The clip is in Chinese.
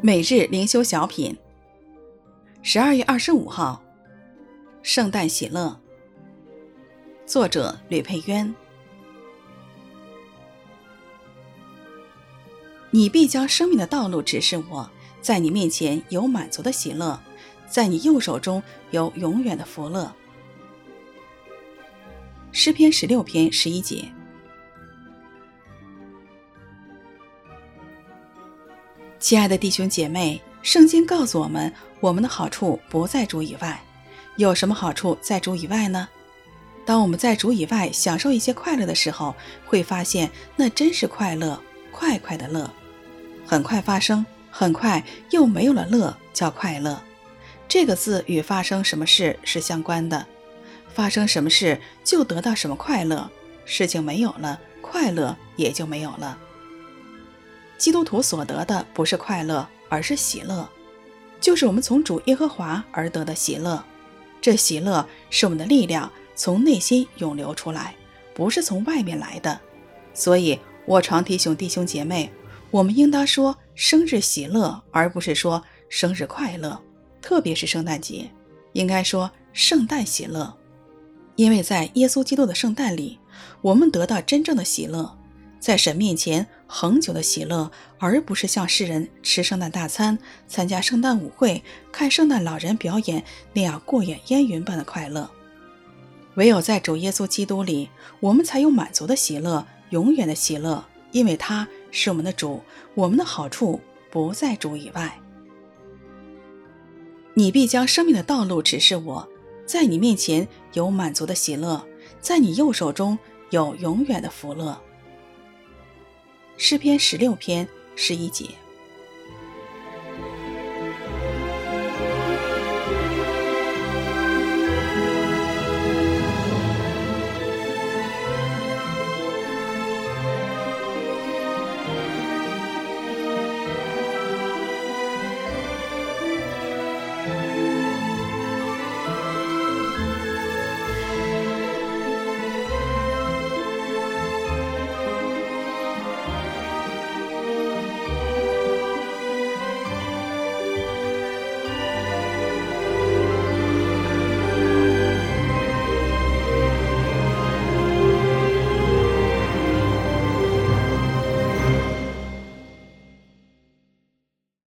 每日灵修小品，十二月二十五号，圣诞喜乐。作者吕佩渊。你必将生命的道路指示我，在你面前有满足的喜乐，在你右手中有永远的福乐。诗篇十六篇十一节。亲爱的弟兄姐妹，圣经告诉我们，我们的好处不在主以外。有什么好处在主以外呢？当我们在主以外享受一些快乐的时候，会发现那真是快乐，快快的乐。很快发生，很快又没有了乐，叫快乐。这个字与发生什么事是相关的。发生什么事就得到什么快乐，事情没有了，快乐也就没有了。基督徒所得的不是快乐，而是喜乐，就是我们从主耶和华而得的喜乐。这喜乐是我们的力量从内心涌流出来，不是从外面来的。所以我常提醒弟兄姐妹，我们应当说生日喜乐，而不是说生日快乐。特别是圣诞节，应该说圣诞喜乐，因为在耶稣基督的圣诞里，我们得到真正的喜乐。在神面前恒久的喜乐，而不是像世人吃圣诞大餐、参加圣诞舞会、看圣诞老人表演那样过眼烟云般的快乐。唯有在主耶稣基督里，我们才有满足的喜乐、永远的喜乐，因为他是我们的主，我们的好处不在主以外。你必将生命的道路指示我，在你面前有满足的喜乐，在你右手中有永远的福乐。诗篇十六篇十一节。